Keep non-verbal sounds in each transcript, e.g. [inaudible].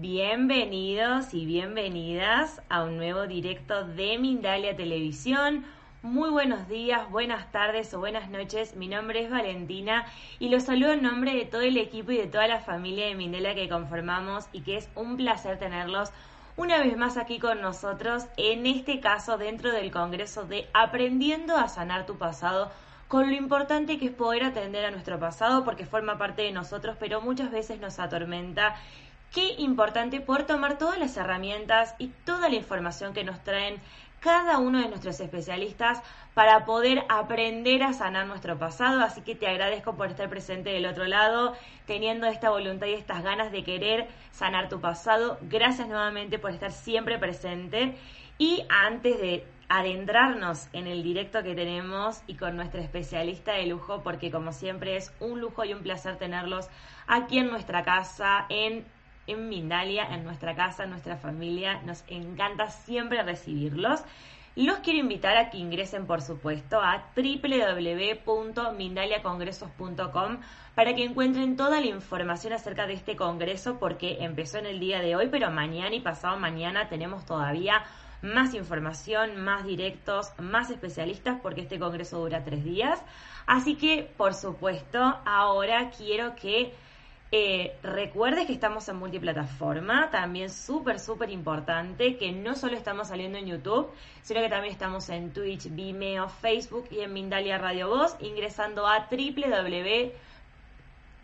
Bienvenidos y bienvenidas a un nuevo directo de Mindalia Televisión. Muy buenos días, buenas tardes o buenas noches. Mi nombre es Valentina y los saludo en nombre de todo el equipo y de toda la familia de Mindalia que conformamos y que es un placer tenerlos una vez más aquí con nosotros, en este caso dentro del Congreso de Aprendiendo a Sanar tu Pasado con lo importante que es poder atender a nuestro pasado porque forma parte de nosotros, pero muchas veces nos atormenta. Qué importante poder tomar todas las herramientas y toda la información que nos traen cada uno de nuestros especialistas para poder aprender a sanar nuestro pasado. Así que te agradezco por estar presente del otro lado, teniendo esta voluntad y estas ganas de querer sanar tu pasado. Gracias nuevamente por estar siempre presente. Y antes de adentrarnos en el directo que tenemos y con nuestra especialista de lujo, porque como siempre es un lujo y un placer tenerlos aquí en nuestra casa, en, en Mindalia, en nuestra casa, en nuestra familia. Nos encanta siempre recibirlos. Los quiero invitar a que ingresen, por supuesto, a www.mindaliacongresos.com para que encuentren toda la información acerca de este congreso, porque empezó en el día de hoy, pero mañana y pasado mañana tenemos todavía más información, más directos, más especialistas, porque este congreso dura tres días. Así que, por supuesto, ahora quiero que eh, recuerdes que estamos en multiplataforma, también súper, súper importante, que no solo estamos saliendo en YouTube, sino que también estamos en Twitch, Vimeo, Facebook y en Mindalia Radio Voz, ingresando a www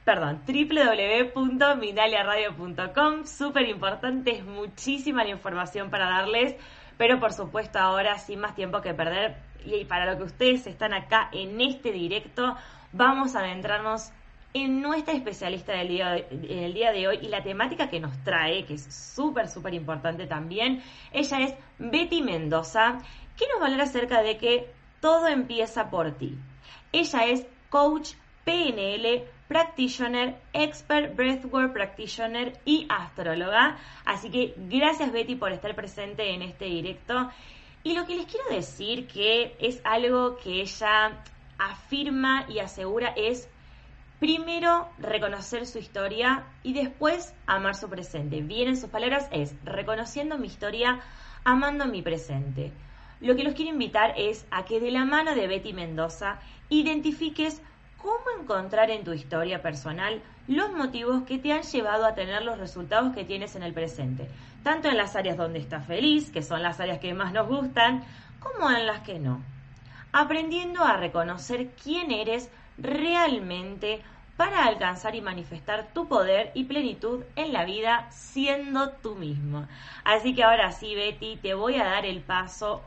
perdón, www.mindaliaradio.com. Súper importante, es muchísima la información para darles, pero por supuesto ahora sin más tiempo que perder y para lo que ustedes están acá en este directo, vamos a adentrarnos en nuestra especialista del día, de, el día de hoy y la temática que nos trae, que es súper, súper importante también. Ella es Betty Mendoza, que nos va a hablar acerca de que todo empieza por ti. Ella es coach PNL, practitioner, expert breathwork practitioner y astróloga. Así que gracias Betty por estar presente en este directo. Y lo que les quiero decir que es algo que ella afirma y asegura es primero reconocer su historia y después amar su presente. Bien en sus palabras es reconociendo mi historia, amando mi presente. Lo que los quiero invitar es a que de la mano de Betty Mendoza identifiques cómo encontrar en tu historia personal los motivos que te han llevado a tener los resultados que tienes en el presente, tanto en las áreas donde estás feliz, que son las áreas que más nos gustan, como en las que no. Aprendiendo a reconocer quién eres realmente para alcanzar y manifestar tu poder y plenitud en la vida siendo tú mismo. Así que ahora sí, Betty, te voy a dar el paso.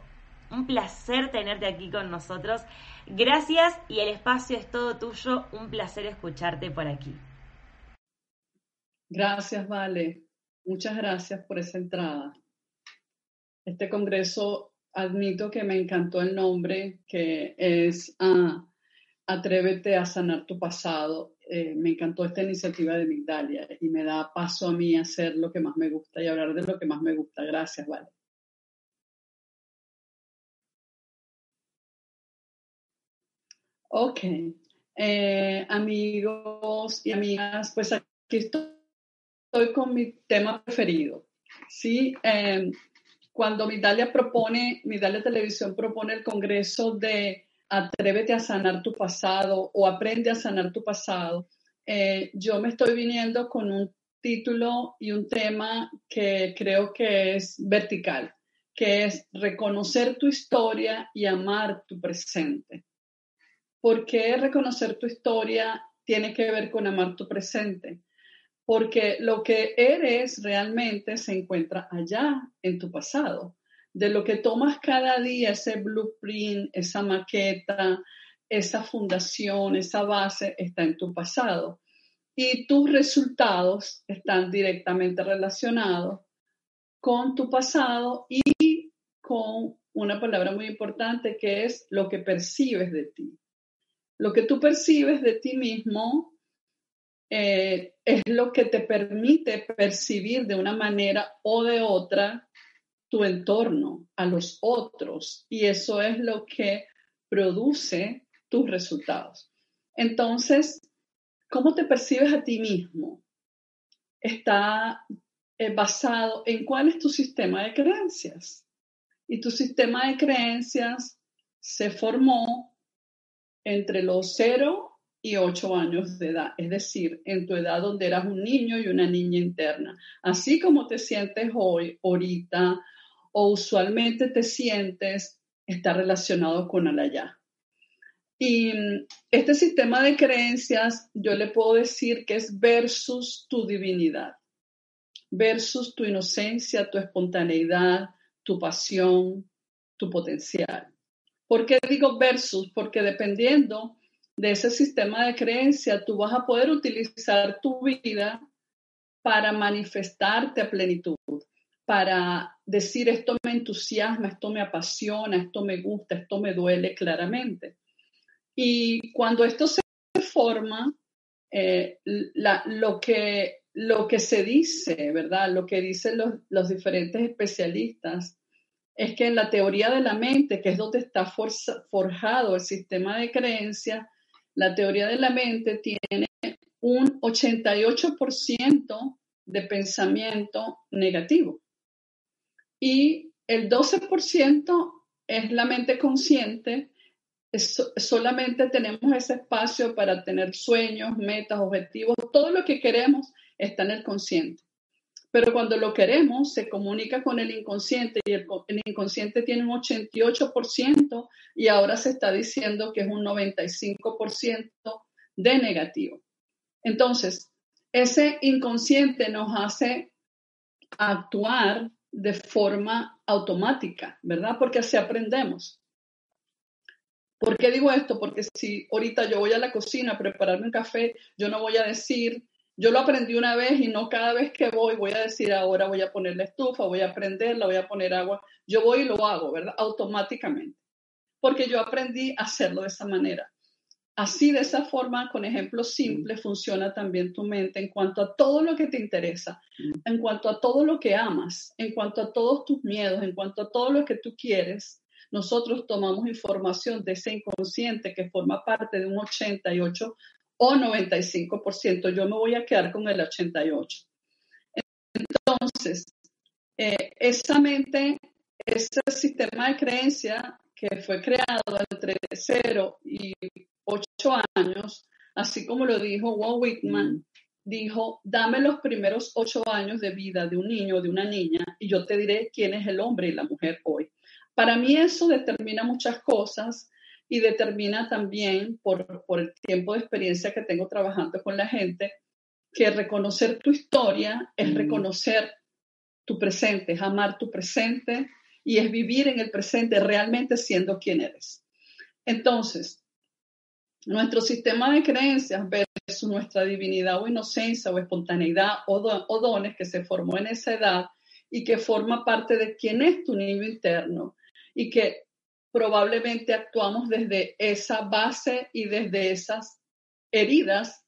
Un placer tenerte aquí con nosotros. Gracias y el espacio es todo tuyo. Un placer escucharte por aquí. Gracias, Vale. Muchas gracias por esa entrada. Este congreso, admito que me encantó el nombre, que es ah, Atrévete a sanar tu pasado. eh, me encantó esta iniciativa de Migdalia y me da paso a mí a hacer lo que más me gusta y hablar de lo que más me gusta. Gracias, Vale. Ok, eh, amigos y amigas, pues aquí estoy, con mi tema preferido. Sí, eh, cuando Migdalia propone, Migdalia Televisión propone el Congreso de Atrévete a sanar tu pasado o Aprende a sanar tu pasado, eh, yo me estoy viniendo con un título y un tema que creo que es vertical, que es reconocer tu historia y amar tu presente. ¿Por qué reconocer tu historia tiene que ver con amar tu presente? Porque lo que eres realmente se encuentra allá en tu pasado de lo que tomas cada día, ese blueprint, esa maqueta, esa fundación, esa base, está en tu pasado. Y tus resultados están directamente relacionados con tu pasado y con una palabra muy importante que es lo que percibes de ti. Lo que tú percibes de ti mismo eh, es lo que te permite percibir de una manera o de otra tu entorno, a los otros, y eso es lo que produce tus resultados. Entonces, ¿cómo te percibes a ti mismo? Está eh, basado en cuál es tu sistema de creencias. Y tu sistema de creencias se formó entre los 0 y 8 años de edad, es decir, en tu edad donde eras un niño y una niña interna. Así como te sientes hoy, ahorita, o usualmente te sientes está relacionado con el allá. Y mm, este sistema de creencias yo le puedo decir que es versus tu divinidad, versus tu inocencia, tu espontaneidad, tu pasión, tu potencial. ¿Por qué digo versus? Porque dependiendo de ese sistema de creencia, tú vas a poder utilizar tu vida para manifestarte a plenitud para decir esto me entusiasma, esto me apasiona, esto me gusta, esto me duele claramente. Y cuando esto se forma, eh, lo, que, se dice, ¿verdad? Lo que dicen los, los diferentes especialistas es que en la teoría de la mente, que es donde está forjado el sistema de creencias, la teoría de la mente tiene un 88% de pensamiento negativo y el 12% es la mente consciente. solamente tenemos ese espacio para tener sueños, metas, objetivos, todo lo que queremos está en el consciente. Pero cuando lo queremos, se comunica con el inconsciente y el, el inconsciente tiene un 88% y ahora se está diciendo que es un 95% de negativo. Entonces, ese inconsciente nos hace actuar de forma automática, ¿verdad? Porque así aprendemos. ¿Por qué digo esto? Porque si ahorita yo voy a la cocina a prepararme un café, yo no voy a decir, yo lo aprendí una vez y no cada vez que voy voy a decir ahora voy a poner la estufa, voy a prenderla, voy a poner agua. Yo voy y lo hago, ¿verdad? Automáticamente. Porque yo aprendí a hacerlo de esa manera. Así, de esa forma, con ejemplos simples, funciona también tu mente en cuanto a todo lo que te interesa, en cuanto a todo lo que amas, en cuanto a todos tus miedos, en cuanto a todo lo que tú quieres. Nosotros tomamos información de ese inconsciente que forma parte de un 88 o 95%. Yo me voy a quedar con el 88. Entonces, eh, esa mente, ese sistema de creencia que fue creado entre 0 y ocho años, así como lo dijo Walt Whitman, mm. dijo, dame los primeros ocho años de vida de un niño o de una niña y yo te diré quién es el hombre y la mujer hoy. Para mí eso determina muchas cosas y determina también, por, por el tiempo de experiencia que tengo trabajando con la gente, que reconocer tu historia es mm. reconocer tu presente, es amar tu presente y es vivir en el presente realmente siendo quien eres. Entonces, nuestro sistema de creencias versus nuestra divinidad o inocencia o espontaneidad o, dones que se formó en esa edad y que forma parte de quién es tu niño interno y que probablemente actuamos desde esa base y desde esas heridas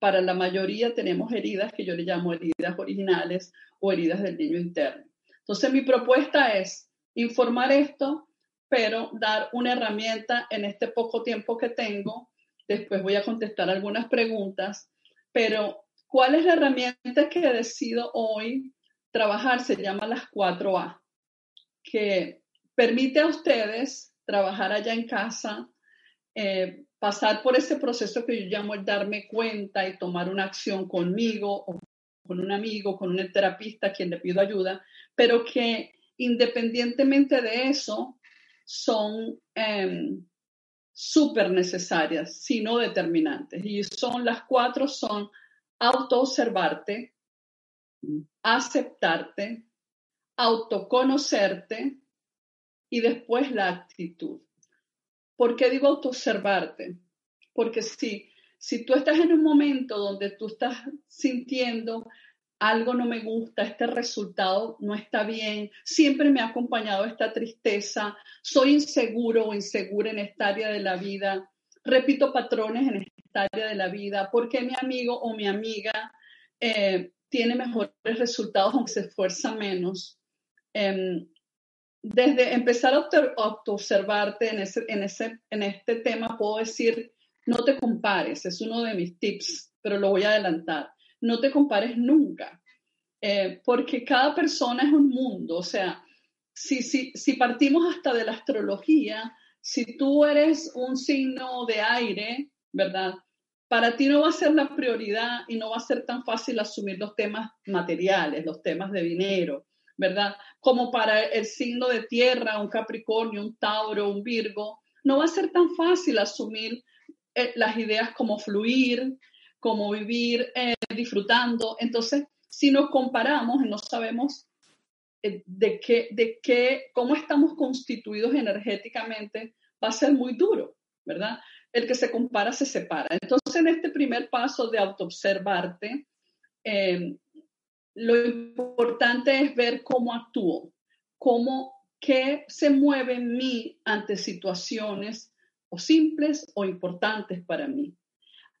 para la mayoría tenemos heridas que yo le llamo heridas originales o heridas del niño interno. Entonces mi propuesta es informar esto, pero dar una herramienta en este poco tiempo que tengo. Después voy a contestar algunas preguntas, pero ¿cuál es la herramienta que decido hoy trabajar? Se llama las 4A, que permite a ustedes trabajar allá en casa, eh, pasar por ese proceso que yo llamo el darme cuenta y tomar una acción conmigo o con un amigo, con un terapista a quien le pido ayuda, pero que independientemente de eso son em, súper necesarias, sino determinantes. Y son las cuatro, son autoobservarte, aceptarte, autoconocerte y después la actitud. ¿Por qué digo autoobservarte? Porque si, si tú estás en un momento donde tú estás sintiendo algo no me gusta, este resultado no está bien, siempre me ha acompañado esta tristeza, soy inseguro o insegura en esta área de la vida, repito patrones en esta área de la vida, porque mi amigo o mi amiga eh, tiene mejores resultados aunque se esfuerza menos. Em, desde empezar a autoobservarte en, ese, en, ese, en este tema, puedo decir, no te compares, es uno de mis tips, pero lo voy a adelantar. No te compares nunca, eh, porque cada persona es un mundo. O sea, si, si, si partimos hasta de la astrología, si tú eres un signo de aire, ¿verdad? Para ti no va a ser la prioridad y no va a ser tan fácil asumir los temas materiales, los temas de dinero, ¿verdad? Como para el signo de tierra, un Capricornio, un Tauro, un Virgo, no va a ser tan fácil asumir eh, las ideas como fluir, como vivir eh, disfrutando. Entonces, si nos comparamos y no sabemos eh, de qué, de qué, cómo estamos constituidos energéticamente, va a ser muy duro, ¿verdad? El que se compara se separa. Entonces, en este primer paso de autoobservarte, lo importante es ver cómo actúo, cómo, qué se mueve en mí ante situaciones o simples o importantes para mí.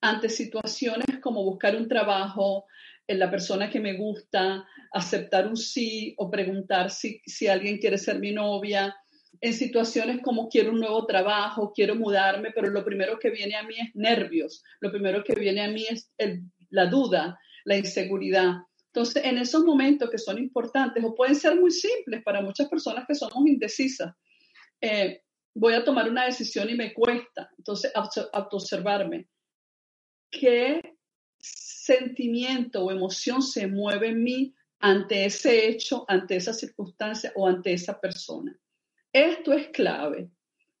Ante situaciones como buscar un trabajo, en la persona que me gusta, aceptar un sí o preguntar si, si alguien quiere ser mi novia, en situaciones como quiero un nuevo trabajo, quiero mudarme, pero lo primero que viene a mí es nervios, lo primero que viene a mí es la duda, la inseguridad. Entonces, en esos momentos que son importantes o pueden ser muy simples para muchas personas que somos indecisas, eh, voy a tomar una decisión y me cuesta. Entonces, autoobservarme. ¿Qué sentimiento o emoción se mueve en mí ante ese hecho, ante esa circunstancia o ante esa persona? Esto es clave,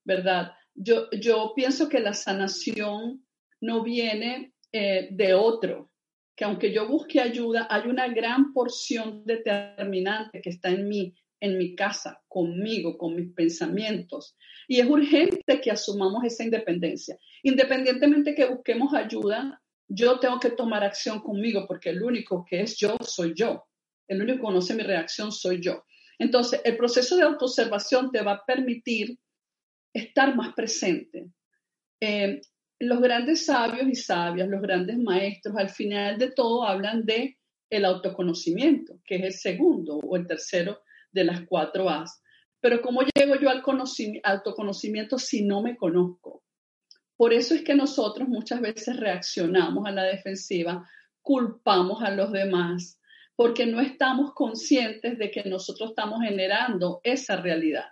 ¿verdad? Yo, yo pienso que la sanación no viene eh, de otro, que aunque yo busque ayuda, hay una gran porción determinante que está en mí, en mi casa, conmigo, con mis pensamientos. Y es urgente que asumamos esa independencia. Independientemente que busquemos ayuda, yo tengo que tomar acción conmigo porque el único que es yo soy yo. El único que conoce mi reacción soy yo. Entonces, el proceso de autoobservación te va a permitir estar más presente. Eh, los grandes sabios y sabias, los grandes maestros, al final de todo hablan de el autoconocimiento, que es el segundo o el tercero de las cuatro A's. Pero ¿cómo llego yo al autoconocimiento si no me conozco? Por eso es que nosotros muchas veces reaccionamos a la defensiva, culpamos a los demás, porque no estamos conscientes de que nosotros estamos generando esa realidad.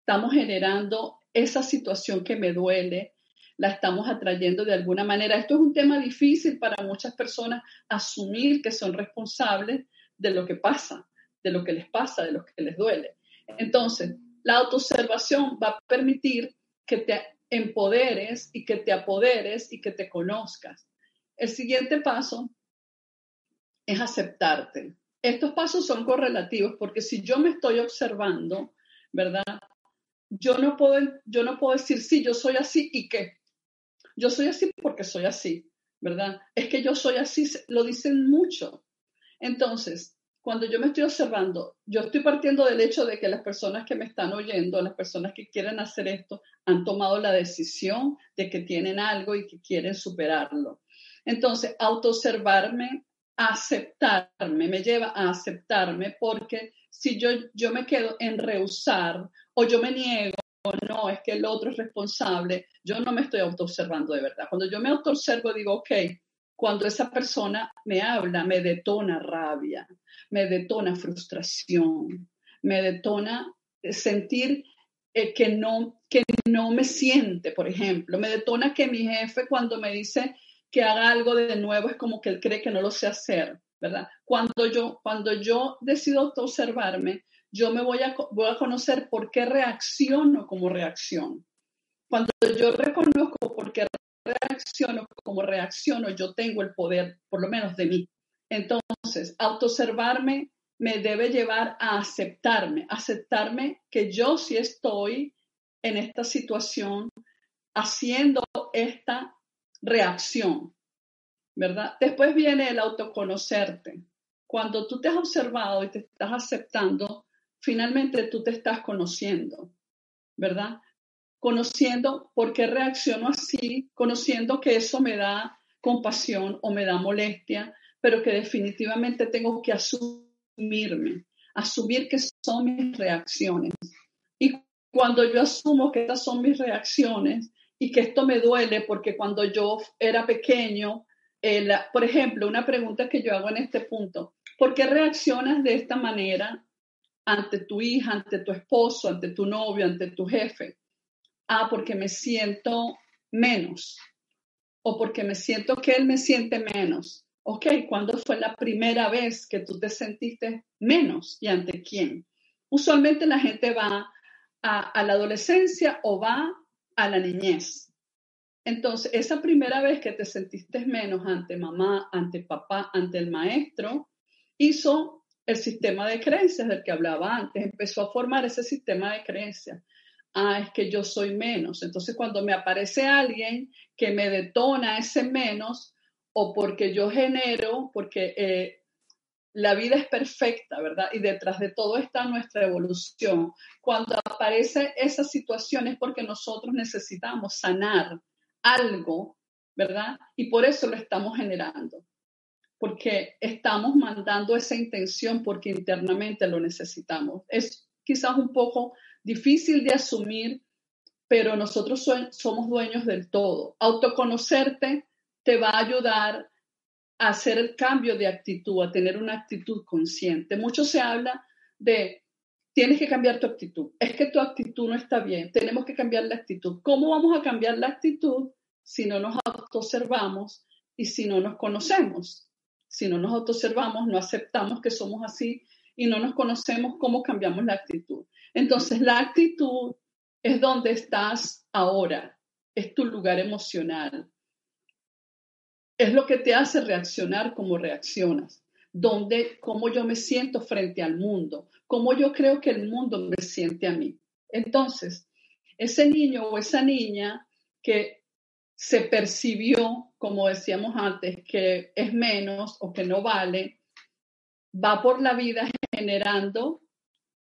Estamos generando esa situación que me duele, la estamos atrayendo de alguna manera. Esto es un tema difícil para muchas personas asumir que son responsables de lo que pasa, de lo que les pasa, de lo que les duele. Entonces, la autoobservación va a permitir que te empoderes y que te apoderes y que te conozcas. El siguiente paso es aceptarte. Estos pasos son correlativos porque si yo me estoy observando, ¿verdad? Yo no puedo, yo no puedo decir, sí, yo soy así y qué. Yo soy así porque soy así, ¿verdad? Es que yo soy así, lo dicen mucho. Entonces, cuando yo me estoy observando, yo estoy partiendo del hecho de que las personas que me están oyendo, las personas que quieren hacer esto, han tomado la decisión de que tienen algo y que quieren superarlo. Entonces, autoobservarme, aceptarme, me lleva a aceptarme porque si yo, yo me quedo en rehusar o yo me niego, no, es que el otro es responsable, yo no me estoy autoobservando de verdad. Cuando yo me autoobservo, digo, ok, cuando esa persona me habla, me detona rabia, me detona frustración, me detona sentir eh, que, no, que no me siente, por ejemplo. Me detona que mi jefe cuando me dice que haga algo de nuevo es como que él cree que no lo sé hacer, ¿verdad? Cuando yo, cuando yo decido observarme, yo me voy a, voy a conocer por qué reacciono como reacciono. Cuando yo reconozco por qué reacciono como reacciono, yo tengo el poder, por lo menos de mí. Entonces, autoobservarme me debe llevar a aceptarme, aceptarme que yo sí estoy en esta situación haciendo esta reacción, ¿verdad? Después viene el autoconocerte. Cuando tú te has observado y te estás aceptando, finalmente tú te estás conociendo, ¿verdad? Conociendo por qué reacciono así, conociendo que eso me da compasión o me da molestia, pero que definitivamente tengo que asumirme, asumir que son mis reacciones. Y cuando yo asumo que estas son mis reacciones y que esto me duele porque cuando yo era pequeño, por ejemplo, una pregunta que yo hago en este punto, ¿por qué reaccionas de esta manera ante tu hija, ante tu esposo, ante tu novio, ante tu jefe? Ah, porque me siento menos o porque me siento que él me siente menos ok, ¿cuándo fue la primera vez que tú te sentiste menos y ante quién? Usualmente la gente va a, la adolescencia o va a la niñez. Entonces, esa primera vez que te sentiste menos ante mamá, ante papá, ante el maestro, hizo el sistema de creencias del que hablaba antes, empezó a formar ese sistema de creencias. Ah, es que yo soy menos. Entonces, cuando me aparece alguien que me detona ese menos, o porque yo genero, porque eh, la vida es perfecta, ¿verdad? Y detrás de todo está nuestra evolución. Cuando aparece esa situación es porque nosotros necesitamos sanar algo, ¿verdad? Y por eso lo estamos generando, porque estamos mandando esa intención porque internamente lo necesitamos. Es quizás un poco difícil de asumir, pero nosotros somos dueños del todo. Autoconocerte te va a ayudar a hacer el cambio de actitud, a tener una actitud consciente. Mucho se habla de, tienes que cambiar tu actitud. Es que tu actitud no está bien, tenemos que cambiar la actitud. ¿Cómo vamos a cambiar la actitud si no nos autoobservamos y si no nos conocemos? Si no nos autoobservamos, no aceptamos que somos así y no nos conocemos, ¿cómo cambiamos la actitud? Entonces, la actitud es donde estás ahora, es tu lugar emocional, es lo que te hace reaccionar como reaccionas, donde, cómo yo me siento frente al mundo, cómo yo creo que el mundo me siente a mí. Entonces, ese niño o esa niña que se percibió, como decíamos antes, que es menos o que no vale, va por la vida generando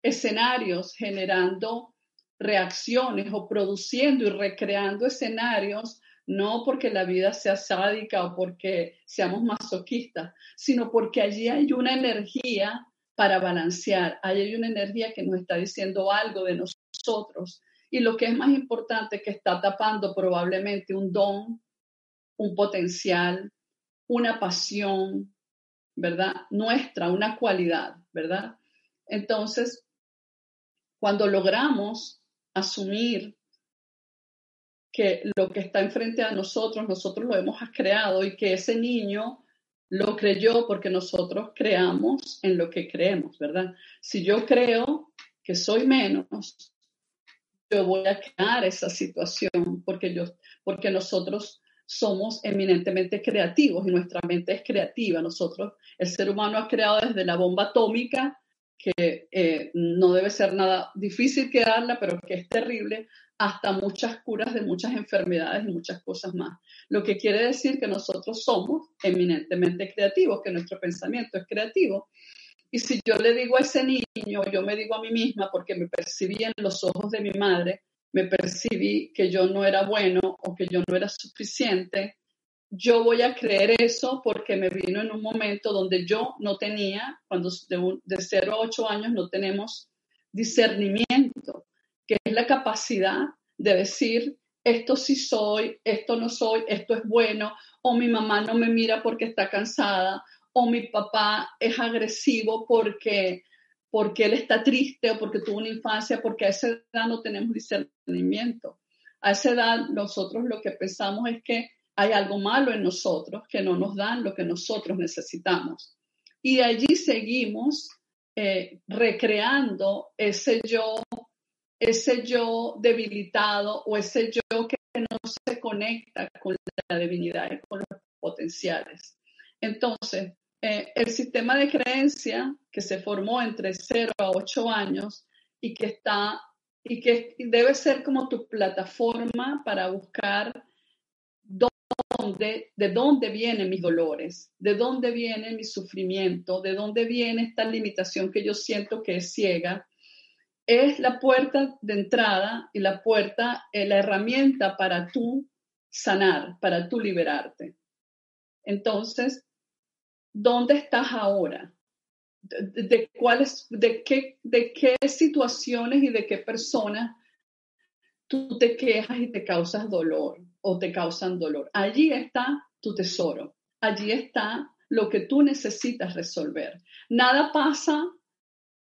escenarios, generando reacciones o produciendo y recreando escenarios no porque la vida sea sádica o porque seamos masoquistas, sino porque allí hay una energía para balancear, allí hay una energía que nos está diciendo algo de nosotros. Y lo que es más importante, que está tapando probablemente un don, un potencial, una pasión, ¿verdad? Nuestra, una cualidad, ¿verdad? Entonces, cuando logramos asumir que lo que está enfrente a nosotros, nosotros lo hemos creado y que ese niño lo creyó porque nosotros creamos en lo que creemos, ¿verdad? Si yo creo que soy menos, yo voy a crear esa situación porque, yo, porque nosotros somos eminentemente creativos y nuestra mente es creativa. Nosotros, el ser humano ha creado desde la bomba atómica, que eh, no debe ser nada difícil crearla, pero que es terrible, hasta muchas curas de muchas enfermedades y muchas cosas más. Lo que quiere decir que nosotros somos eminentemente creativos, que nuestro pensamiento es creativo. Y si yo le digo a ese niño, yo me digo a mí misma, porque me percibí en los ojos de mi madre, me percibí que yo no era bueno o que yo no era suficiente, yo voy a creer eso porque me vino en un momento donde yo no tenía, cuando de, un, de 0 a 8 años no tenemos discernimiento, que es la capacidad de decir, esto sí soy, esto no soy, esto es bueno, o mi mamá no me mira porque está cansada, o mi papá es agresivo porque, porque él está triste o porque tuvo una infancia, porque a esa edad no tenemos discernimiento. A esa edad nosotros lo que pensamos es que hay algo malo en nosotros, que no nos dan lo que nosotros necesitamos. Y allí seguimos eh, recreando ese yo, ese yo debilitado o ese yo que no se conecta con la divinidad y con los potenciales. Entonces, eh, el sistema de creencia que se formó entre 0 a 8 años y que está y que debe ser como tu plataforma para buscar de dónde vienen mis dolores, de dónde viene mi sufrimiento, de dónde viene esta limitación que yo siento que es ciega, es la puerta de entrada y la puerta, eh, la herramienta para tú sanar, para tú liberarte. Entonces, ¿dónde estás ahora? De, cuáles, de qué, de qué situaciones y de qué personas tú te quejas y te causas dolor o te causan dolor. Allí está tu tesoro. Allí está lo que tú necesitas resolver. Nada pasa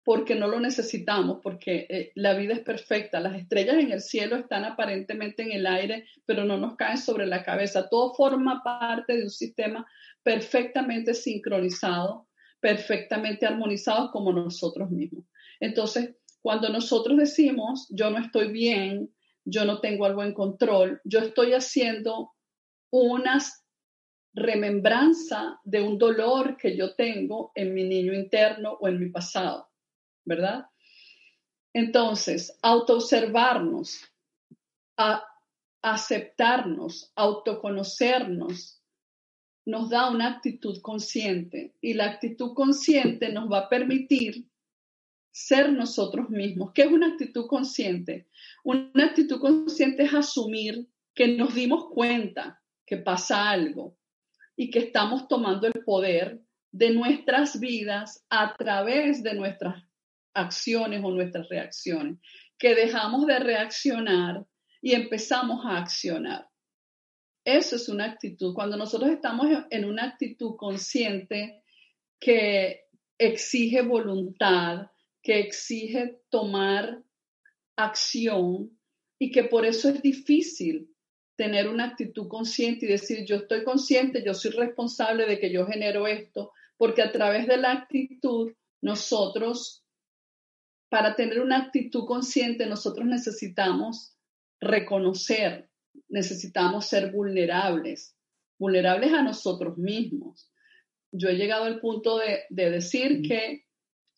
porque no lo necesitamos, porque eh, la vida es perfecta. Las estrellas en el cielo están aparentemente en el aire, pero no nos caen sobre la cabeza. Todo forma parte de un sistema perfectamente sincronizado, perfectamente armonizado como nosotros mismos. Entonces, cuando nosotros decimos, yo no estoy bien, yo no tengo algo en control, yo estoy haciendo una remembranza de un dolor que yo tengo en mi niño interno o en mi pasado, ¿verdad? Entonces, autoobservarnos, a aceptarnos, autoconocernos, nos da una actitud consciente y la actitud consciente nos va a permitir ser nosotros mismos. ¿Qué es una actitud consciente? Una actitud consciente es asumir que nos dimos cuenta que pasa algo y que estamos tomando el poder de nuestras vidas a través de nuestras acciones o nuestras reacciones, que dejamos de reaccionar y empezamos a accionar. Eso es una actitud. Cuando nosotros estamos en una actitud consciente que exige voluntad, que exige tomar acción y que por eso es difícil tener una actitud consciente y decir, yo estoy consciente, yo soy responsable de que yo genero esto, porque a través de la actitud nosotros, para tener una actitud consciente, nosotros necesitamos reconocer, necesitamos ser vulnerables, vulnerables a nosotros mismos. Yo he llegado al punto de, de decir que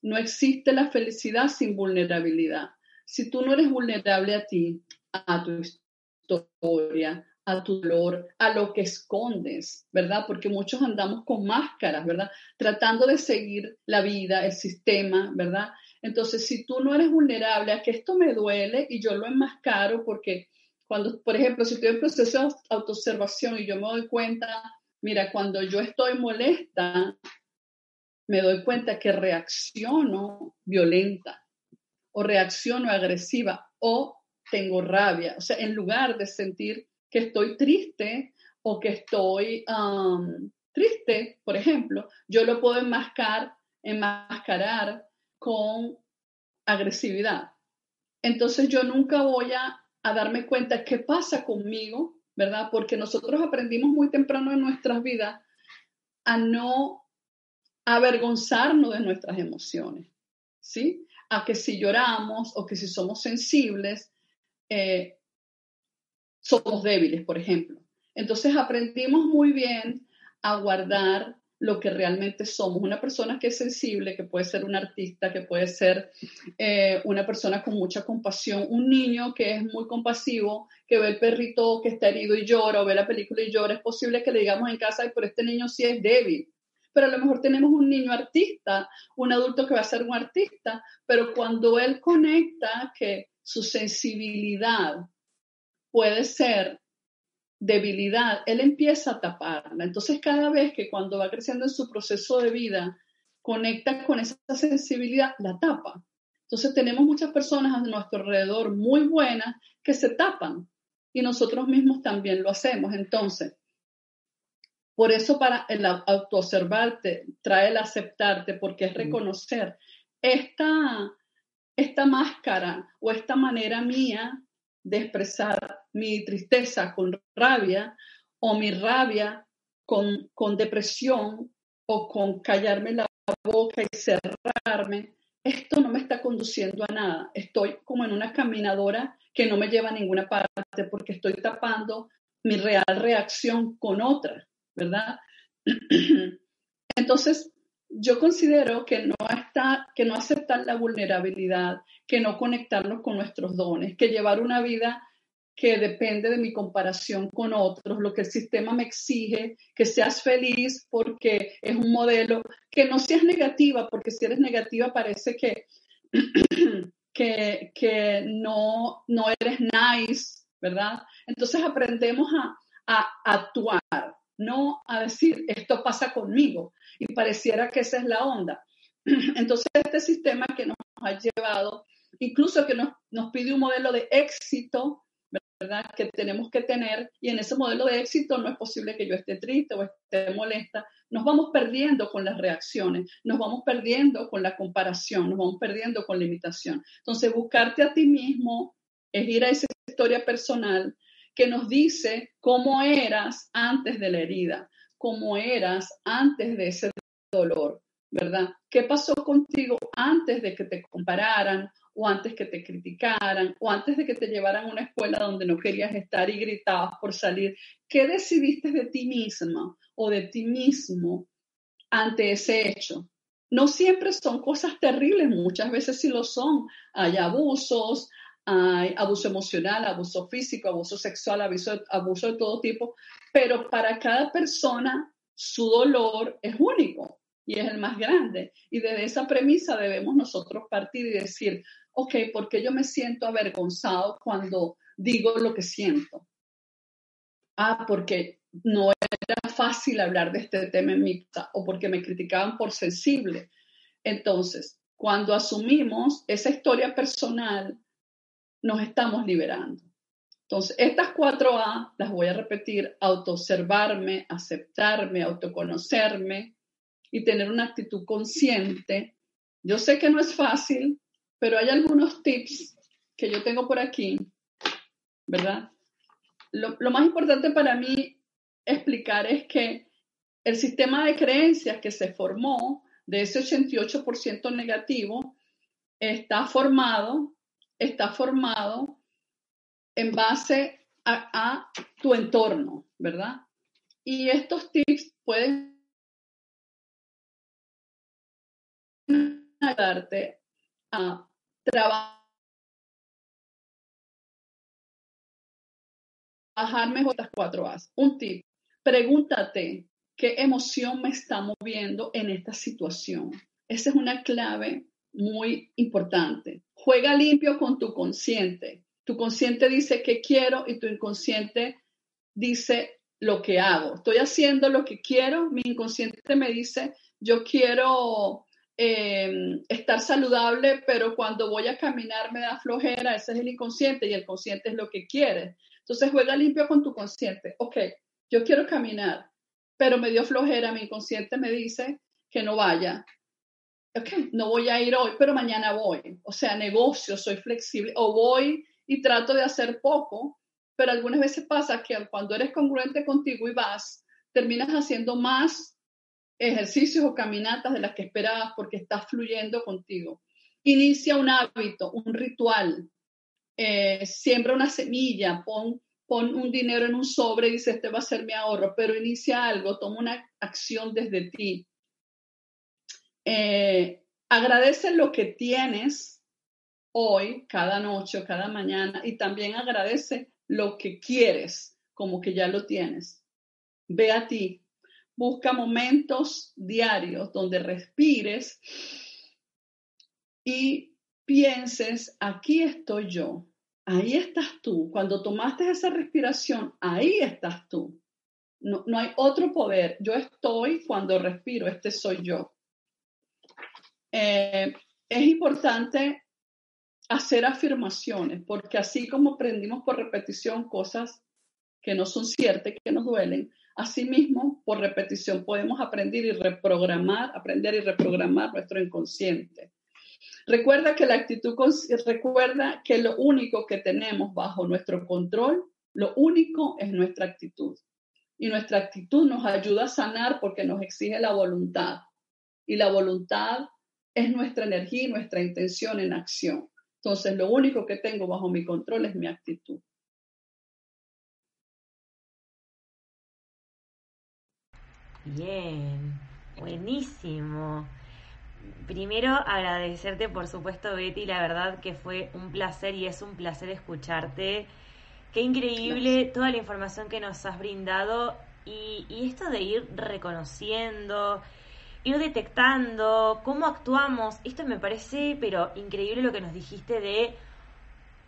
no existe la felicidad sin vulnerabilidad. Si tú no eres vulnerable a ti, a tu historia, a tu dolor, a lo que escondes, ¿verdad? Porque muchos andamos con máscaras, ¿verdad? Tratando de seguir la vida, el sistema, ¿verdad? Entonces, si tú no eres vulnerable a que esto me duele y yo lo enmascaro porque cuando, por ejemplo, si estoy en proceso de autoobservación y yo me doy cuenta, mira, cuando yo estoy molesta, me doy cuenta que reacciono violenta o reacciono agresiva o tengo rabia. O sea, en lugar de sentir que estoy triste o que estoy triste, por ejemplo, yo lo puedo enmascar, enmascarar con agresividad. Entonces yo nunca voy a, darme cuenta qué pasa conmigo, ¿verdad? Porque nosotros aprendimos muy temprano en nuestras vidas a no avergonzarnos de nuestras emociones, ¿sí? A que si lloramos o que si somos sensibles, eh, somos débiles, por ejemplo. Entonces aprendimos muy bien a guardar lo que realmente somos. Una persona que es sensible, que puede ser un artista, que puede ser eh, una persona con mucha compasión, un niño que es muy compasivo, que ve el perrito que está herido y llora, o ve la película y llora, es posible que le digamos en casa, pero este niño sí es débil pero a lo mejor tenemos un niño artista, un adulto que va a ser un artista, pero cuando él conecta que su sensibilidad puede ser debilidad, él empieza a taparla. Entonces, cada vez que cuando va creciendo en su proceso de vida, conecta con esa sensibilidad, la tapa. Entonces, tenemos muchas personas a nuestro alrededor muy buenas que se tapan y nosotros mismos también lo hacemos. Entonces, por eso para el autoobservarte trae el aceptarte, porque es reconocer esta, esta máscara o esta manera mía de expresar mi tristeza con rabia o mi rabia con, con depresión o con callarme la boca y cerrarme, esto no me está conduciendo a nada. Estoy como en una caminadora que no me lleva a ninguna parte porque estoy tapando mi real reacción con otra, ¿verdad? [clears throat] Entonces, yo considero que no, está, que no aceptar la vulnerabilidad, que no conectarnos con nuestros dones, que llevar una vida que depende de mi comparación con otros, lo que el sistema me exige, que seas feliz porque es un modelo, que no seas negativa, porque si eres negativa parece que, [clears throat] que, que no, no eres nice, ¿verdad? Entonces aprendemos a, a actuar, no a decir, esto pasa conmigo, y pareciera que esa es la onda. [clears throat] Entonces, este sistema que nos ha llevado, incluso que nos, nos pide un modelo de éxito, ¿verdad? Que tenemos que tener, y en ese modelo de éxito no es posible que yo esté triste o esté molesta. Nos vamos perdiendo con las reacciones, nos vamos perdiendo con la comparación, nos vamos perdiendo con la imitación. Entonces, buscarte a ti mismo es ir a esa historia personal que nos dice cómo eras antes de la herida, cómo eras antes de ese dolor, ¿verdad? ¿Qué pasó contigo antes de que te compararan o antes que te criticaran o antes de que te llevaran a una escuela donde no querías estar y gritabas por salir? ¿Qué decidiste de ti misma o de ti mismo ante ese hecho? No siempre son cosas terribles, muchas veces sí lo son. Hay abusos, hay abuso emocional, abuso físico, abuso sexual, abuso, abuso de todo tipo, pero para cada persona su dolor es único y es el más grande. Y desde esa premisa debemos nosotros partir y decir, ok, ¿por qué yo me siento avergonzado cuando digo lo que siento? Ah, porque no era fácil hablar de este tema en mi casa o porque me criticaban por sensible. Entonces, cuando asumimos esa historia personal, nos estamos liberando. Entonces, estas cuatro A las voy a repetir, autoobservarme, aceptarme, autoconocerme y tener una actitud consciente. Yo sé que no es fácil, pero hay algunos tips que yo tengo por aquí, ¿verdad? Lo, lo más importante para mí explicar es que el sistema de creencias que se formó de ese 88% negativo está formado está formado en base a, tu entorno, ¿verdad? Y estos tips pueden ayudarte a trabajar mejor las cuatro A's. Un tip, pregúntate qué emoción me está moviendo en esta situación. Esa es una clave muy importante. Juega limpio con tu consciente. Tu consciente dice que quiero y tu inconsciente dice lo que hago. Estoy haciendo lo que quiero, mi inconsciente me dice, yo quiero eh, estar saludable, pero cuando voy a caminar me da flojera, ese es el inconsciente y el consciente es lo que quiere. Entonces juega limpio con tu consciente. Ok, yo quiero caminar, pero me dio flojera, mi inconsciente me dice que no vaya ok, no voy a ir hoy, pero mañana voy. O sea, negocio, soy flexible o voy y trato de hacer poco, pero algunas veces pasa que cuando eres congruente contigo y vas, terminas haciendo más ejercicios o caminatas de las que esperabas porque estás fluyendo contigo. Inicia un hábito, un ritual, eh, siembra una semilla, pon, pon un dinero en un sobre y dice, este va a ser mi ahorro, pero inicia algo, toma una acción desde ti eh, agradece lo que tienes hoy, cada noche o cada mañana, y también agradece lo que quieres, como que ya lo tienes. Ve a ti, busca momentos diarios donde respires y pienses, aquí estoy yo, ahí estás tú. Cuando tomaste esa respiración, ahí estás tú. No, no hay otro poder. Yo estoy cuando respiro, este soy yo. Eh, es importante hacer afirmaciones, porque así como aprendimos por repetición cosas que no son ciertas, que nos duelen, asimismo por repetición podemos aprender y reprogramar, aprender y reprogramar nuestro inconsciente. Recuerda que la actitud, recuerda que lo único que tenemos bajo nuestro control, lo único es nuestra actitud. Y nuestra actitud nos ayuda a sanar porque nos exige la voluntad. Y la voluntad es nuestra energía y nuestra intención en acción. Entonces, lo único que tengo bajo mi control es mi actitud. Bien, buenísimo. Primero agradecerte, por supuesto, Betty, la verdad que fue un placer y es un placer escucharte. Qué increíble toda la información que nos has brindado y, y esto de ir reconociendo, ir detectando cómo actuamos. Esto me parece, pero increíble lo que nos dijiste de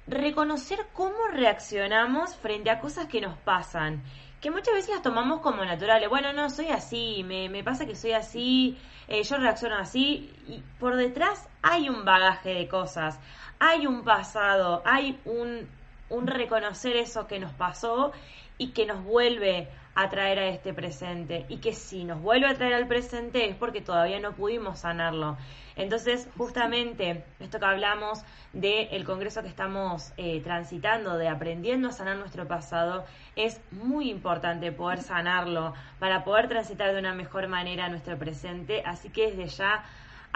reconocer cómo reaccionamos frente a cosas que nos pasan, que muchas veces las tomamos como naturales. Bueno, no, soy así, me, me pasa que soy así, eh, yo reacciono así, y por detrás hay un bagaje de cosas, hay un pasado, hay un, un reconocer eso que nos pasó y que nos vuelve a traer a este presente y que si nos vuelve a traer al presente es porque todavía no pudimos sanarlo. Entonces, justamente esto que hablamos del congreso que estamos eh, transitando, de aprendiendo a sanar nuestro pasado, es muy importante poder sanarlo para poder transitar de una mejor manera nuestro presente. Así que desde ya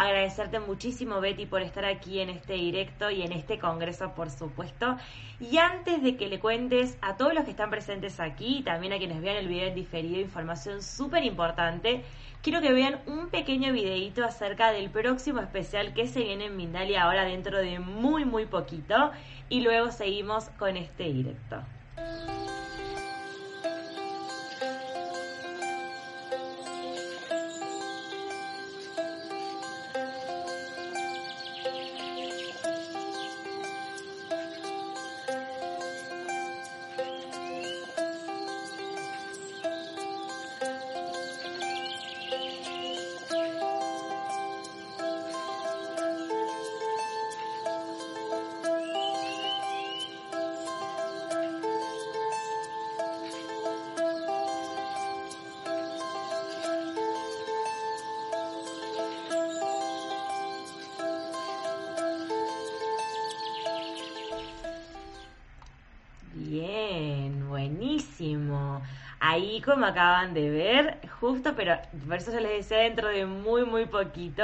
agradecerte muchísimo, Betty, por estar aquí en este directo y en este congreso, por supuesto. Y antes de que le cuentes a todos los que están presentes aquí y también a quienes vean el video en diferido, información súper importante, quiero que vean un pequeño videito acerca del próximo especial que se viene en Mindalia ahora dentro de muy, muy poquito. Y luego seguimos con este directo. Como acaban de ver, justo, pero por eso yo les decía dentro de muy, muy poquito,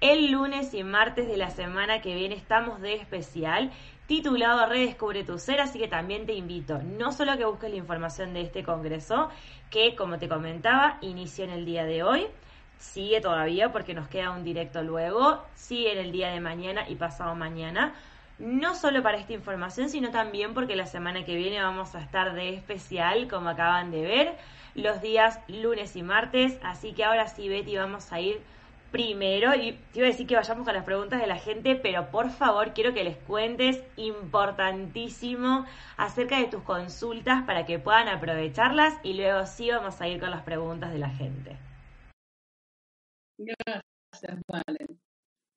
el lunes y martes de la semana que viene estamos de especial titulado Redescubre tu ser, así que también te invito no solo a que busques la información de este congreso, que como te comentaba, inició en el día de hoy, sigue todavía porque nos queda un directo luego, sigue en el día de mañana y pasado mañana no solo para esta información, sino también porque la semana que viene vamos a estar de especial, como acaban de ver, los días lunes y martes. Así que ahora sí, Betty, vamos a ir primero. Y te iba a decir que vayamos con las preguntas de la gente, pero por favor quiero que les cuentes importantísimo acerca de tus consultas para que puedan aprovecharlas y luego sí vamos a ir con las preguntas de la gente. Gracias, Vale.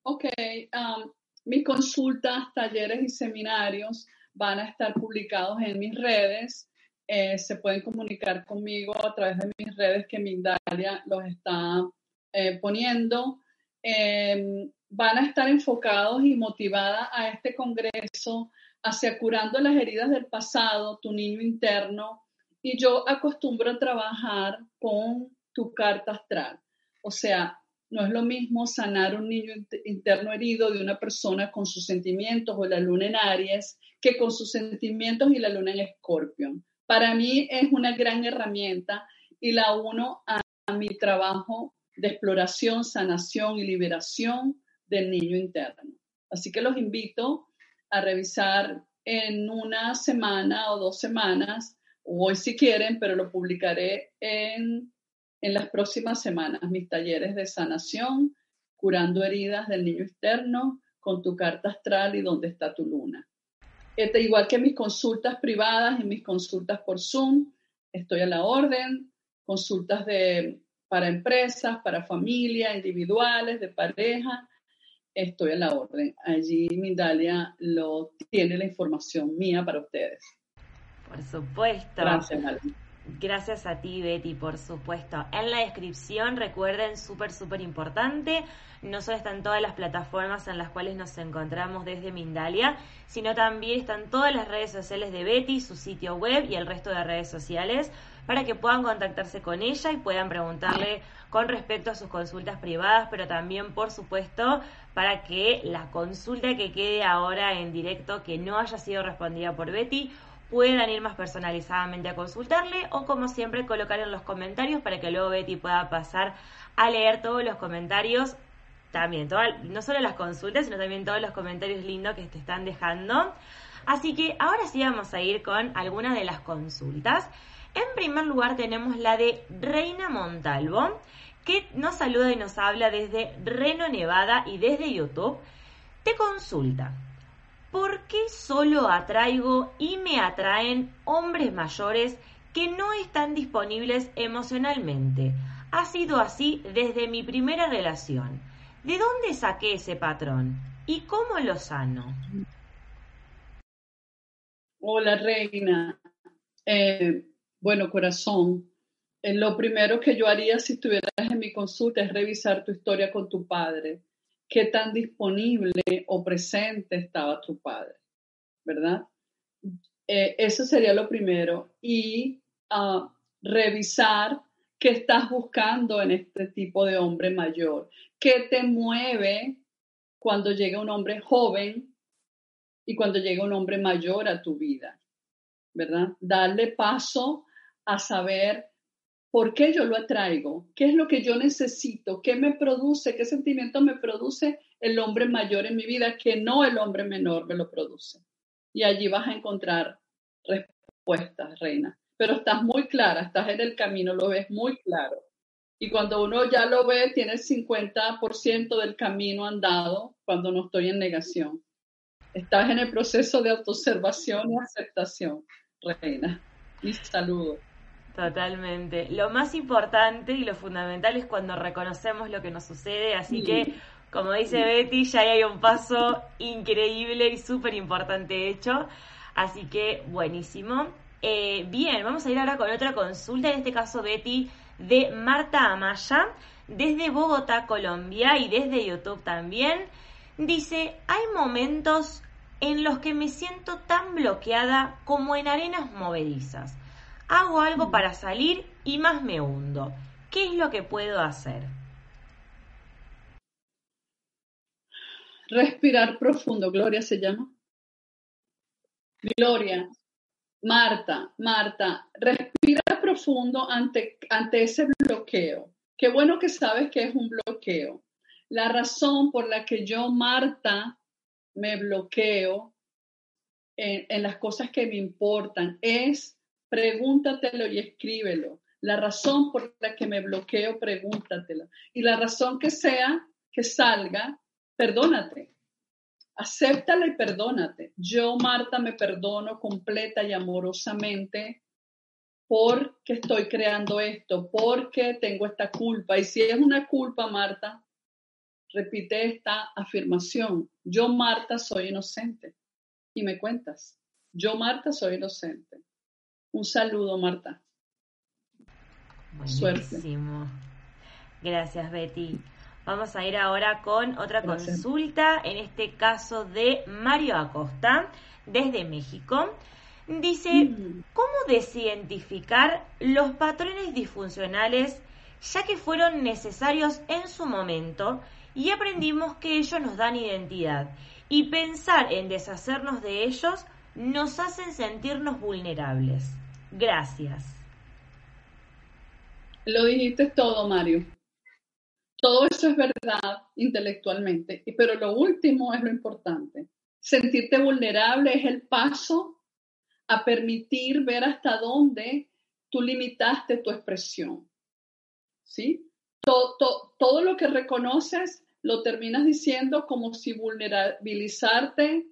Ok, um, mis consultas, talleres y seminarios van a estar publicados en mis redes. Eh, se pueden comunicar conmigo a través de mis redes que Mindalia los está eh, poniendo. Em, van a estar enfocados y motivadas a este congreso hacia curando las heridas del pasado, tu niño interno. Y yo acostumbro a trabajar con tu carta astral. O sea, no es lo mismo sanar un niño interno herido de una persona con sus sentimientos o la luna en Aries que con sus sentimientos y la luna en Escorpión. Para mí es una gran herramienta y la uno a, mi trabajo de exploración, sanación y liberación del niño interno. Así que los invito a revisar en una semana o dos semanas, o hoy si quieren, pero lo publicaré en en las próximas semanas mis talleres de sanación, curando heridas del niño externo, con tu carta astral y dónde está tu luna. Este, igual que mis consultas privadas y mis consultas por Zoom, estoy a la orden, consultas de, para empresas, para familias, individuales, de pareja, estoy a la orden. Allí Mindalia lo tiene la información mía para ustedes. Por supuesto. Gracias, María. Gracias a ti, Betty, por supuesto. En la descripción, recuerden, súper, súper importante, no solo están todas las plataformas en las cuales nos encontramos desde Mindalia, sino también están todas las redes sociales de Betty, su sitio web y el resto de redes sociales para que puedan contactarse con ella y puedan preguntarle con respecto a sus consultas privadas, pero también, por supuesto, para que la consulta que quede ahora en directo, que no haya sido respondida por Betty, puedan ir más personalizadamente a consultarle o como siempre colocar en los comentarios para que luego Betty pueda pasar a leer todos los comentarios, también, no solo las consultas, sino también todos los comentarios lindos que te están dejando. Así que ahora sí vamos a ir con algunas de las consultas. En primer lugar tenemos la de Reina Montalvo, que nos saluda y nos habla desde Reno, Nevada y desde YouTube. Te consulta. ¿Por qué solo atraigo y me atraen hombres mayores que no están disponibles emocionalmente? Ha sido así desde mi primera relación. ¿De dónde saqué ese patrón? ¿Y cómo lo sano? Hola, reina. Eh, bueno, corazón, eh, lo primero que yo haría si estuvieras en mi consulta es revisar tu historia con tu padre qué tan disponible o presente estaba tu padre, ¿verdad? Eh, eso sería lo primero. Y ah, revisar qué estás buscando en este tipo de hombre mayor. ¿Qué te mueve cuando llega un hombre joven y cuando llega un hombre mayor a tu vida? ¿Verdad? Darle paso a saber ¿Por qué yo lo atraigo? ¿Qué es lo que yo necesito? ¿Qué me produce? ¿Qué sentimiento me produce el hombre mayor en mi vida que no el hombre menor me lo produce? Y allí vas a encontrar respuestas, reina. Pero estás muy clara, estás en el camino, lo ves muy claro. Y cuando uno ya lo ve, tiene el 50% del camino andado cuando no estoy en negación. Estás en el proceso de autoobservación y aceptación, reina. Mi saludo. Totalmente. Lo más importante y lo fundamental es cuando reconocemos lo que nos sucede, así que, como dice Betty, ya hay un paso increíble y súper importante hecho, así que buenísimo. Eh, bien, vamos a ir ahora con otra consulta, en este caso Betty, de Marta Amaya, desde Bogotá, Colombia, y desde YouTube también. Dice, hay momentos en los que me siento tan bloqueada como en arenas movedizas hago algo mm. para salir y más me hundo. ¿Qué es lo que puedo hacer? Respirar profundo, Gloria se llama. Gloria, Marta, Marta, respira profundo ante, ante ese bloqueo. Qué bueno que sabes que es un bloqueo. La razón por la que yo, Marta, me bloqueo en, en las cosas que me importan es pregúntatelo y escríbelo. La razón por la que me bloqueo, pregúntatela. Y la razón que sea que salga, perdónate. Acéptala y perdónate. Yo, Marta, me perdono completa y amorosamente porque estoy creando esto, porque tengo esta culpa. Y si es una culpa, Marta, repite esta afirmación. Yo, Marta, soy inocente. Y me cuentas. Yo, Marta, soy inocente. Un saludo, Marta. Buenísimo. Gracias, Betty. Vamos a ir ahora con otra consulta, en este caso de Mario Acosta, desde México. Dice, mm. ¿cómo desidentificar los patrones disfuncionales ya que fueron necesarios en su momento y aprendimos que ellos nos dan identidad? Y pensar en deshacernos de ellos nos hacen sentirnos vulnerables. Gracias. Lo dijiste todo, Mario. Todo eso es verdad intelectualmente, pero lo último es lo importante. Sentirte vulnerable es el paso a permitir ver hasta dónde tú limitaste tu expresión. ¿Sí? Todo, todo lo que reconoces lo terminas diciendo como si vulnerabilizarte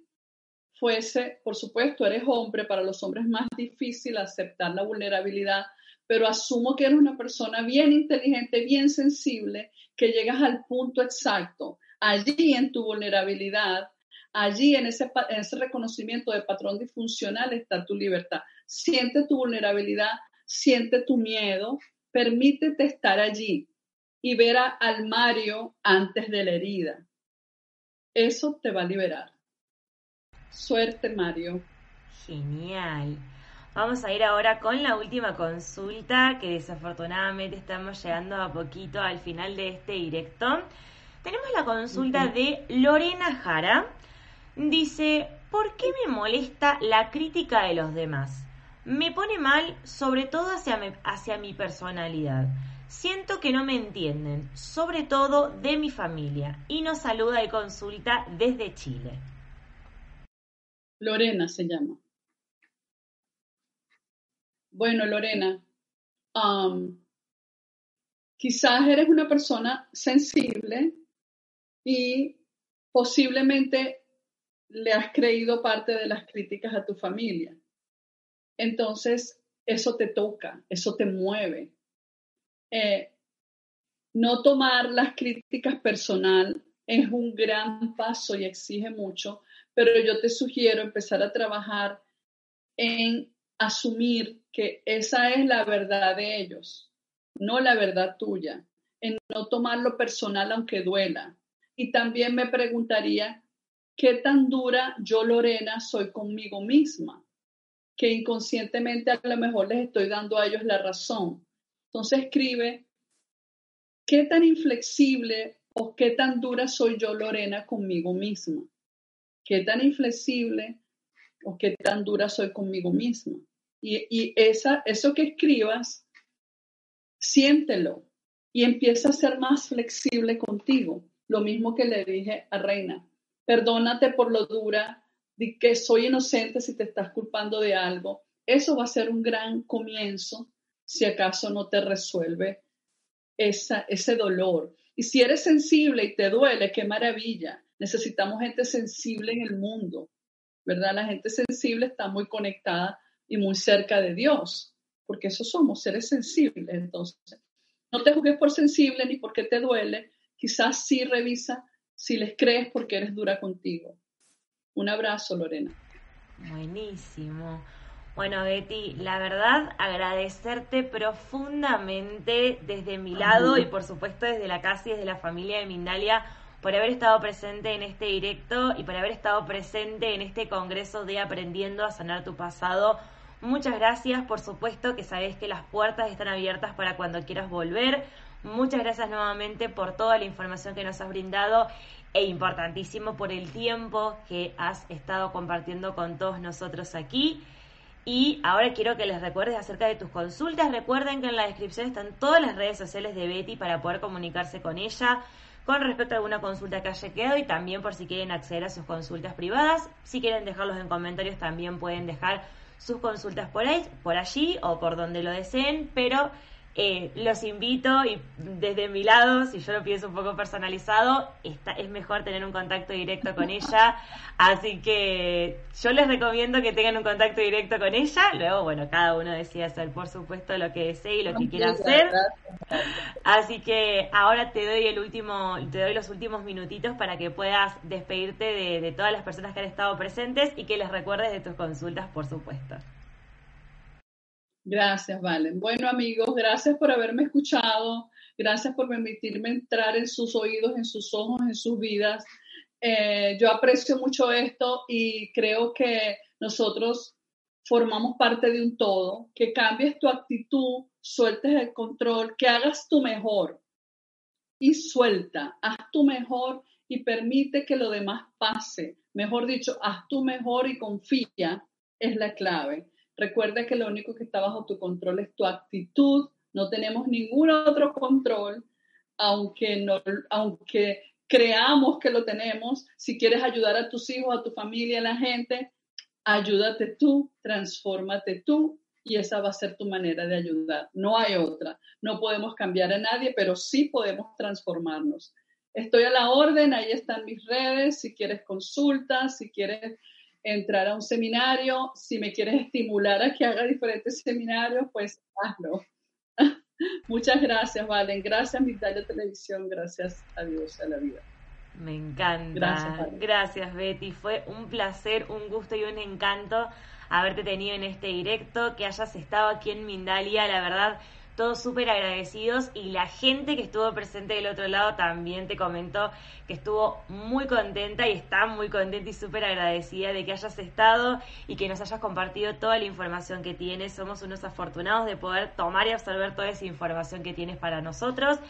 fuese, por supuesto, eres hombre, para los hombres es más difícil aceptar la vulnerabilidad, pero asumo que eres una persona bien inteligente, bien sensible, que llegas al punto exacto. Allí en tu vulnerabilidad, allí en ese, en ese reconocimiento de patrón disfuncional está tu libertad. Siente tu vulnerabilidad, siente tu miedo, permítete estar allí y ver al Mario antes de la herida. Eso te va a liberar. Suerte, Mario. Genial. Vamos a ir ahora con la última consulta, que desafortunadamente estamos llegando a poquito al final de este directo. Tenemos la consulta de Lorena Jara. Dice, ¿por qué me molesta la crítica de los demás? Me pone mal, sobre todo hacia hacia mi personalidad. Siento que no me entienden, sobre todo de mi familia, y nos saluda y consulta desde Chile. Lorena se llama. Bueno, Lorena, quizás eres una persona sensible y posiblemente le has creído parte de las críticas a tu familia. Entonces, eso te toca, eso te mueve. Eh, no tomar las críticas personal es un gran paso y exige mucho, pero yo te sugiero empezar a trabajar en asumir que esa es la verdad de ellos, no la verdad tuya, en no tomarlo personal aunque duela. Y también me preguntaría, ¿qué tan dura yo, Lorena, soy conmigo misma? Que inconscientemente a lo mejor les estoy dando a ellos la razón. Entonces escribe, ¿qué tan inflexible o qué tan dura soy yo, Lorena, conmigo misma? ¿Qué tan inflexible o qué tan dura soy conmigo misma? Y, esa, eso que escribas, siéntelo y empieza a ser más flexible contigo. Lo mismo que le dije a Reina. Perdónate por lo dura, de que soy inocente si te estás culpando de algo. Eso va a ser un gran comienzo si acaso no te resuelve esa, ese dolor. Y si eres sensible y te duele, qué maravilla. Necesitamos gente sensible en el mundo, ¿verdad? La gente sensible está muy conectada y muy cerca de Dios, porque eso somos, seres sensibles. Entonces, no te juzgues por sensible ni porque te duele, quizás sí revisa si les crees porque eres dura contigo. Un abrazo, Lorena. Buenísimo. Bueno, Betty, la verdad, agradecerte profundamente desde mi lado y por supuesto desde la casa y desde la familia de Mindalia por haber estado presente en este directo y por haber estado presente en este congreso de Aprendiendo a Sanar tu Pasado Muchas gracias, por supuesto que sabes que las puertas están abiertas para cuando quieras volver. Muchas gracias nuevamente por toda la información que nos has brindado e importantísimo por el tiempo que has estado compartiendo con todos nosotros aquí. Y ahora quiero que les recuerdes acerca de tus consultas. Recuerden que en la descripción están todas las redes sociales de Betty para poder comunicarse con ella con respecto a alguna consulta que haya quedado y también por si quieren acceder a sus consultas privadas. Si quieren dejarlos en comentarios también pueden dejar sus consultas por, ahí, por allí o por donde lo deseen, pero eh, los invito y desde mi lado, si yo lo pienso un poco personalizado, está, es mejor tener un contacto directo con ella. [laughs] Así que yo les recomiendo que tengan un contacto directo con ella. Luego, bueno, cada uno decide hacer, por supuesto, lo que desee y lo que quiera hacer. Así que ahora te doy el último, te doy los últimos minutitos para que puedas despedirte de, de todas las personas que han estado presentes y que les recuerdes de tus consultas, por supuesto. Gracias, Valen. Bueno, amigos, gracias por haberme escuchado. Gracias por permitirme entrar en sus oídos, en sus ojos, en sus vidas. Eh, yo aprecio mucho esto y creo que nosotros formamos parte de un todo. Que cambies tu actitud, sueltes el control, que hagas tu mejor y suelta, haz tu mejor y permite que lo demás pase. Mejor dicho, haz tu mejor y confía es la clave. Recuerda que lo único que está bajo tu control es tu actitud, no tenemos ningún otro control, aunque, aunque creamos que lo tenemos. Si quieres ayudar a tus hijos, a tu familia, a la gente, ayúdate tú, transfórmate tú y esa va a ser tu manera de ayudar. No hay otra. No podemos cambiar a nadie, pero sí podemos transformarnos. Estoy a la orden, ahí están mis redes, si quieres consultas, si quieres entrar a un seminario. Si me quieres estimular a que haga diferentes [laughs] seminarios, pues hazlo. [laughs] Muchas gracias, Valen. Gracias, de Televisión. Gracias a Dios, a la vida. Me encanta. Gracias, Gracias, Betty. Fue un placer, un gusto y un encanto haberte tenido en este directo, que hayas estado aquí en Mindalia. La verdad, todos súper agradecidos y la gente que estuvo presente del otro lado también te comentó que estuvo muy contenta y está muy contenta y súper agradecida de que hayas estado y que nos hayas compartido toda la información que tienes. Somos unos afortunados de poder tomar y absorber toda esa información que tienes para nosotros.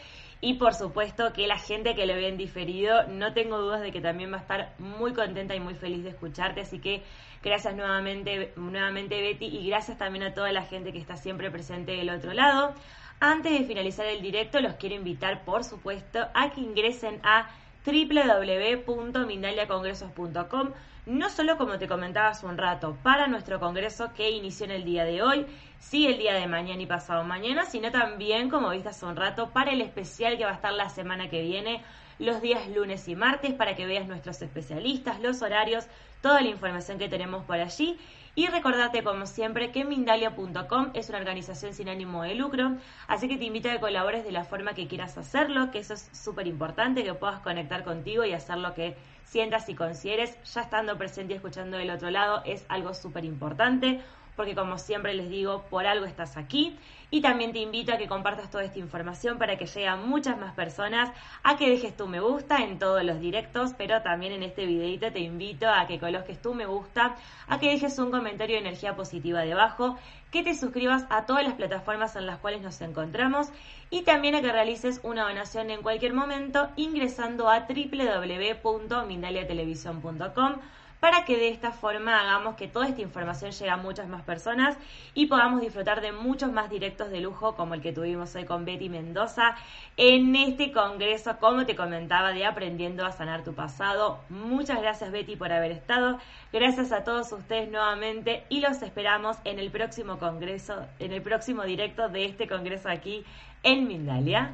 Y por supuesto que la gente que lo ve en diferido, no tengo dudas de que también va a estar muy contenta y muy feliz de escucharte. Así que Gracias nuevamente, nuevamente Betty y gracias también a toda la gente que está siempre presente del otro lado. Antes de finalizar el directo, los quiero invitar, por supuesto, a que ingresen a www.mindaliacongresos.com, no solo como te comentaba hace un rato, para nuestro congreso que inició en el día de hoy, sí el día de mañana y pasado mañana, sino también, como viste hace un rato, para el especial que va a estar la semana que viene, los días lunes y martes, para que veas nuestros especialistas, los horarios, toda la información que tenemos por allí. Y recordate, como siempre, que Mindalia.com es una organización sin ánimo de lucro, así que te invito a que colabores de la forma que quieras hacerlo, que eso es súper importante, que puedas conectar contigo y hacer lo que sientas y consideres. Ya estando presente y escuchando del otro lado es algo súper importante porque como siempre les digo, por algo estás aquí. Y también te invito a que compartas toda esta información para que llegue a muchas más personas, a que dejes tu me gusta en todos los directos, pero también en este videito te invito a que coloques tu me gusta, a que dejes un comentario de energía positiva debajo, que te suscribas a todas las plataformas en las cuales nos encontramos y también a que realices una donación en cualquier momento ingresando a www.mindaliatelevisión.com para que de esta forma hagamos que toda esta información llegue a muchas más personas y podamos disfrutar de muchos más directos de lujo como el que tuvimos hoy con Betty Mendoza en este congreso, como te comentaba, de Aprendiendo a Sanar tu Pasado. Muchas gracias Betty por haber estado, gracias a todos ustedes nuevamente y los esperamos en el próximo congreso, en el próximo directo de este congreso aquí en Mindalia.